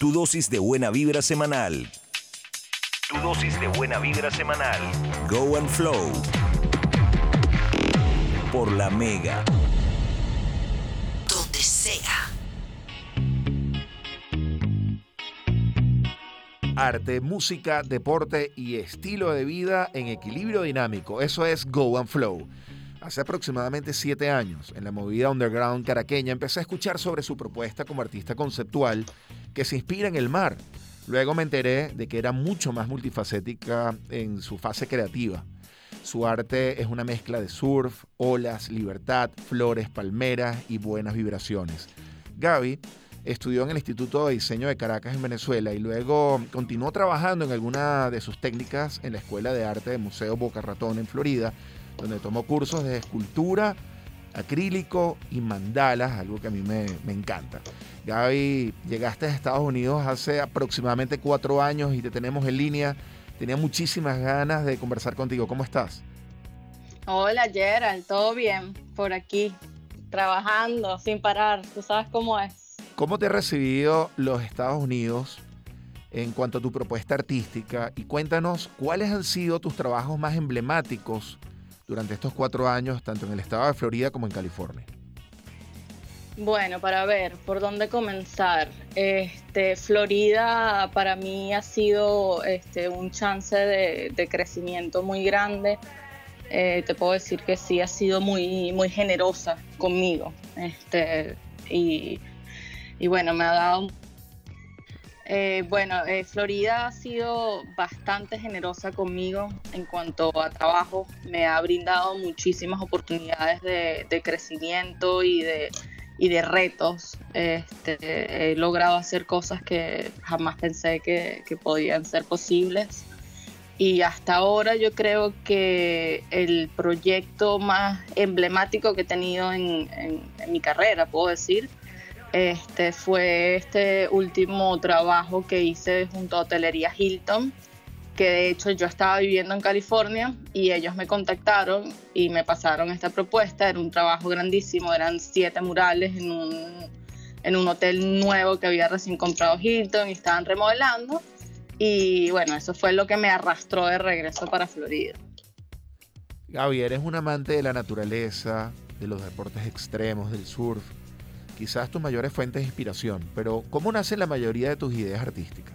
Tu dosis de buena vibra semanal. Tu dosis de buena vibra semanal. Go and Flow. Por la Mega. Donde sea. Arte, música, deporte y estilo de vida en equilibrio dinámico. Eso es Go and Flow. Hace aproximadamente siete años, en la movida underground caraqueña, empecé a escuchar sobre su propuesta como artista conceptual que se inspira en el mar. Luego me enteré de que era mucho más multifacética en su fase creativa. Su arte es una mezcla de surf, olas, libertad, flores, palmeras y buenas vibraciones. Gaby estudió en el Instituto de Diseño de Caracas en Venezuela y luego continuó trabajando en alguna de sus técnicas en la Escuela de Arte del Museo Boca Ratón en Florida, donde tomó cursos de escultura, acrílico y mandalas, algo que a mí me, me encanta. Gaby, llegaste a Estados Unidos hace aproximadamente cuatro años y te tenemos en línea. Tenía muchísimas ganas de conversar contigo. ¿Cómo estás? Hola Gerald, todo bien por aquí, trabajando sin parar. Tú sabes cómo es. ¿Cómo te ha recibido los Estados Unidos en cuanto a tu propuesta artística? Y cuéntanos cuáles han sido tus trabajos más emblemáticos durante estos cuatro años, tanto en el estado de Florida como en California. Bueno, para ver por dónde comenzar. Este, Florida para mí ha sido este, un chance de, crecimiento muy grande. Eh, te puedo decir que sí ha sido muy, muy generosa conmigo. Este, y, y bueno, me ha dado eh, bueno, eh, Florida ha sido bastante generosa conmigo en cuanto a trabajo. Me ha brindado muchísimas oportunidades de, crecimiento y de, y de retos. Este, he logrado hacer cosas que jamás pensé que, podían ser posibles. Y hasta ahora yo creo que el proyecto más emblemático que he tenido en mi carrera, puedo decir, este fue este último trabajo que hice junto a Hotelería Hilton, que de hecho yo estaba viviendo en California y ellos me contactaron y me pasaron esta propuesta. Era un trabajo grandísimo, eran siete murales en un, hotel nuevo que había recién comprado Hilton y estaban remodelando. Y bueno, eso fue lo que me arrastró de regreso para Florida. Gaby, eres un amante de la naturaleza, de los deportes extremos, del surf quizás tus mayores fuentes de inspiración, pero ¿cómo nace la mayoría de tus ideas artísticas?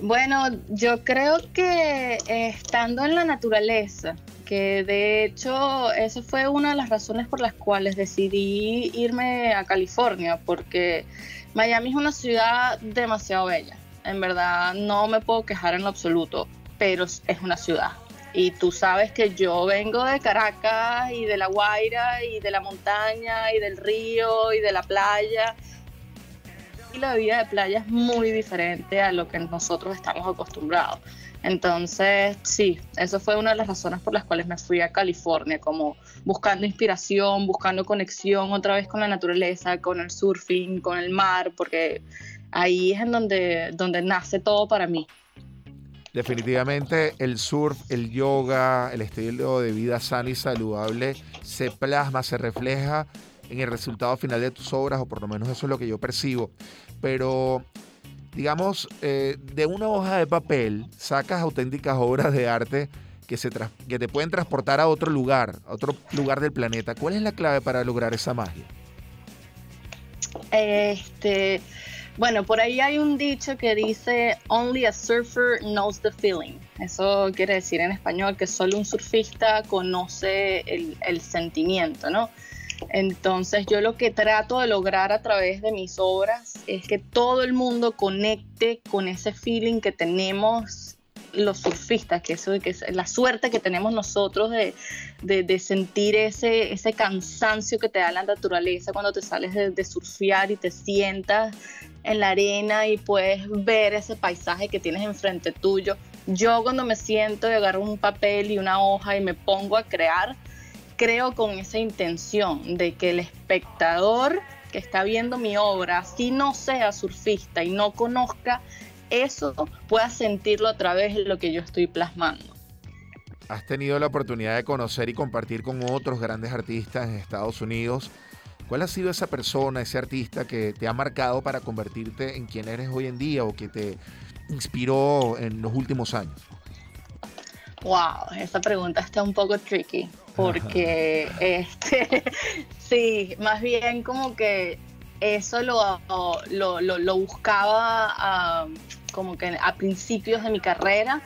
Bueno, yo creo que eh, estando en la naturaleza, que de hecho eso fue una de las razones por las cuales decidí irme a California, porque Miami es una ciudad demasiado bella. En verdad no me puedo quejar en lo absoluto, pero es una ciudad. Y tú sabes que yo vengo de Caracas y de La Guaira y de la montaña y del río y de la playa. Y la vida de playa es muy diferente a lo que nosotros estamos acostumbrados. Entonces, sí, eso fue una de las razones por las cuales me fui a California, como buscando inspiración, buscando conexión otra vez con la naturaleza, con el surfing, con el mar, porque ahí es en donde, donde nace todo para mí. Definitivamente el surf, el yoga, el estilo de vida sano y saludable se plasma, se refleja en el resultado final de tus obras, o por lo menos eso es lo que yo percibo. Pero, digamos, eh, de una hoja de papel sacas auténticas obras de arte que, se que te pueden transportar a otro lugar, a otro lugar del planeta. ¿Cuál es la clave para lograr esa magia? Este bueno, por ahí hay un dicho que dice, Only a surfer knows the feeling. Eso quiere decir en español que solo un surfista conoce el, sentimiento, ¿no? Entonces yo lo que trato de lograr a través de mis obras es que todo el mundo conecte con ese feeling que tenemos los surfistas, que eso que es la suerte que tenemos nosotros de, sentir ese, ese cansancio que te da la naturaleza cuando te sales de, de surfear y te sientas en la arena y puedes ver ese paisaje que tienes enfrente tuyo. Yo cuando me siento y agarro un papel y una hoja y me pongo a crear, creo con esa intención de que el espectador que está viendo mi obra, si no sea surfista y no conozca eso, pueda sentirlo a través de lo que yo estoy plasmando. Has tenido la oportunidad de conocer y compartir con otros grandes artistas en Estados Unidos ¿Cuál ha sido esa persona, ese artista que te ha marcado para convertirte en quien eres hoy en día o que te inspiró en los últimos años? Wow, esa pregunta está un poco tricky porque este sí, más bien como que eso lo, lo, lo, buscaba como que a principios de mi carrera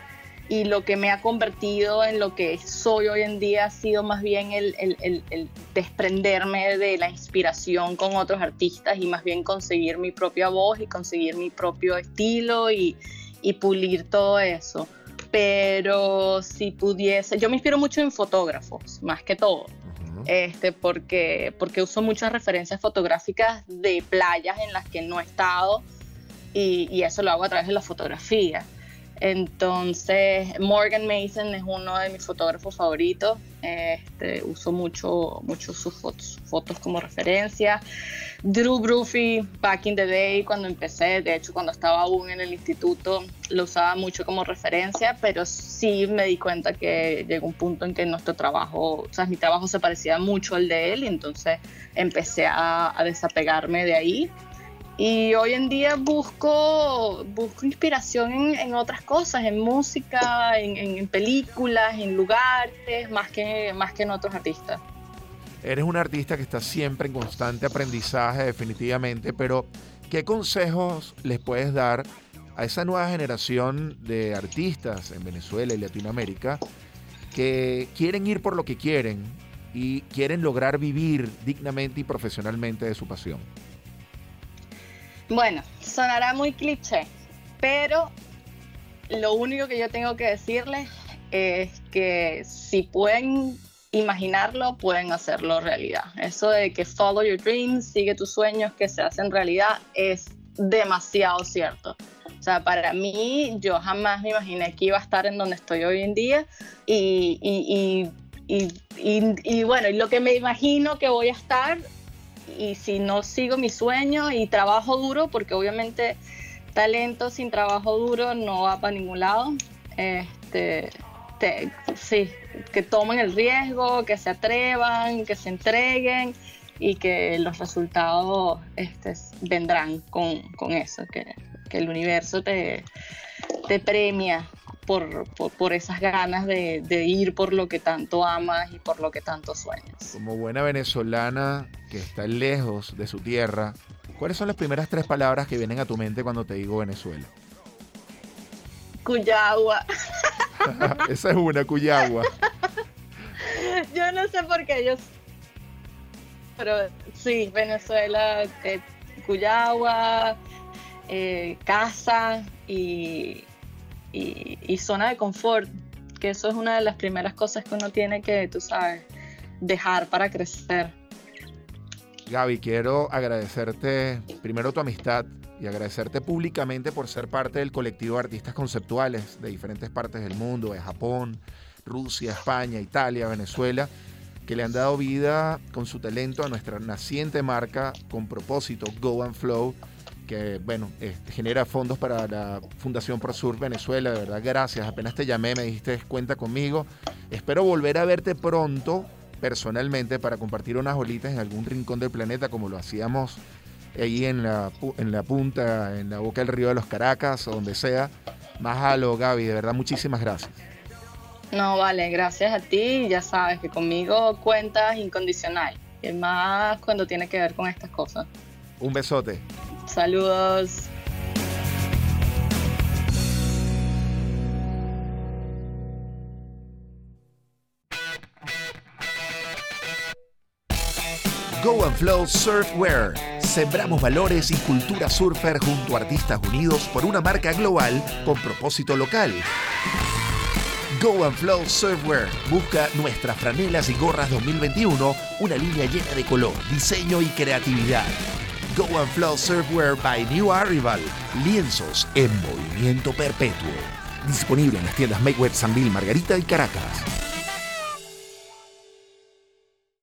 y lo que me ha convertido en lo que soy hoy en día ha sido más bien el, el, el, desprenderme de la inspiración con otros artistas y más bien conseguir mi propia voz y conseguir mi propio estilo y, y pulir todo eso. Pero si pudiese, yo me inspiro mucho en fotógrafos, más que todo. Este, porque, porque uso muchas referencias fotográficas de playas en las que no he estado y, y eso lo hago a través de la fotografía. Entonces, Morgan Mason es uno de mis fotógrafos favoritos. Este, uso mucho, mucho sus fotos, fotos como referencia. Drew Bruffy, back in the day, cuando empecé, de hecho, cuando estaba aún en el instituto, lo usaba mucho como referencia, pero sí me di cuenta que llegó un punto en que nuestro trabajo, o sea, mi trabajo se parecía mucho al de él, y entonces empecé a, a desapegarme de ahí y hoy en día busco, busco inspiración en, otras cosas, en música, en, películas, en lugares, más que, más que en otros artistas. Eres un artista que está siempre en constante aprendizaje, definitivamente, pero ¿qué consejos les puedes dar a esa nueva generación de artistas en Venezuela y Latinoamérica que quieren ir por lo que quieren y quieren lograr vivir dignamente y profesionalmente de su pasión? Bueno, sonará muy cliché, pero lo único que yo tengo que decirles es que si pueden imaginarlo, pueden hacerlo realidad. Eso de que follow your dreams, sigue tus sueños que se hacen realidad, es demasiado cierto. O sea, para mí, yo jamás me imaginé que iba a estar en donde estoy hoy en día y, y, y, y bueno, lo que me imagino que voy a estar y si no sigo mi sueño y trabajo duro, porque obviamente talento sin trabajo duro no va para ningún lado, este, sí, que tomen el riesgo, que se atrevan, que se entreguen y que los resultados este, vendrán con, eso, que, el universo te, te premia por, por, esas ganas de, de, ir por lo que tanto amas y por lo que tanto sueñas. Como buena venezolana que está lejos de su tierra, ¿cuáles son las primeras tres palabras que vienen a tu mente cuando te digo Venezuela? Cuyagua. Esa es una, Cuyagua. Yo no sé por qué, yo... Pero sí, Venezuela, eh, Cuyagua, eh, casa y, y, zona de confort, que eso es una de las primeras cosas que uno tiene que, tú sabes, dejar para crecer. Gaby, quiero agradecerte primero tu amistad y agradecerte públicamente por ser parte del colectivo de artistas conceptuales de diferentes partes del mundo, de Japón, Rusia, España, Italia, Venezuela, que le han dado vida con su talento a nuestra naciente marca con propósito Go and Flow que bueno, este, genera fondos para la Fundación ProSur Venezuela. De verdad, gracias. Apenas te llamé, me dijiste cuenta conmigo. Espero volver a verte pronto, personalmente, para compartir unas olitas en algún rincón del planeta, como lo hacíamos ahí en la, en la punta, en la boca del río de los Caracas, o donde sea. Más a lo, Gaby, de verdad, muchísimas gracias. No, vale, gracias a ti. Ya sabes que conmigo cuentas incondicional. Y más cuando tiene que ver con estas cosas. Un besote. Saludos. Go and Flow Surfwear. Sembramos valores y cultura surfer junto a artistas unidos por una marca global con propósito local. Go and Flow Surfwear. Busca nuestras franelas y gorras 2021, una línea llena de color, diseño y creatividad. Go and Flow Surfwear by New Arrival. Lienzos en movimiento perpetuo. Disponible en las tiendas Make Web San Margarita y Caracas.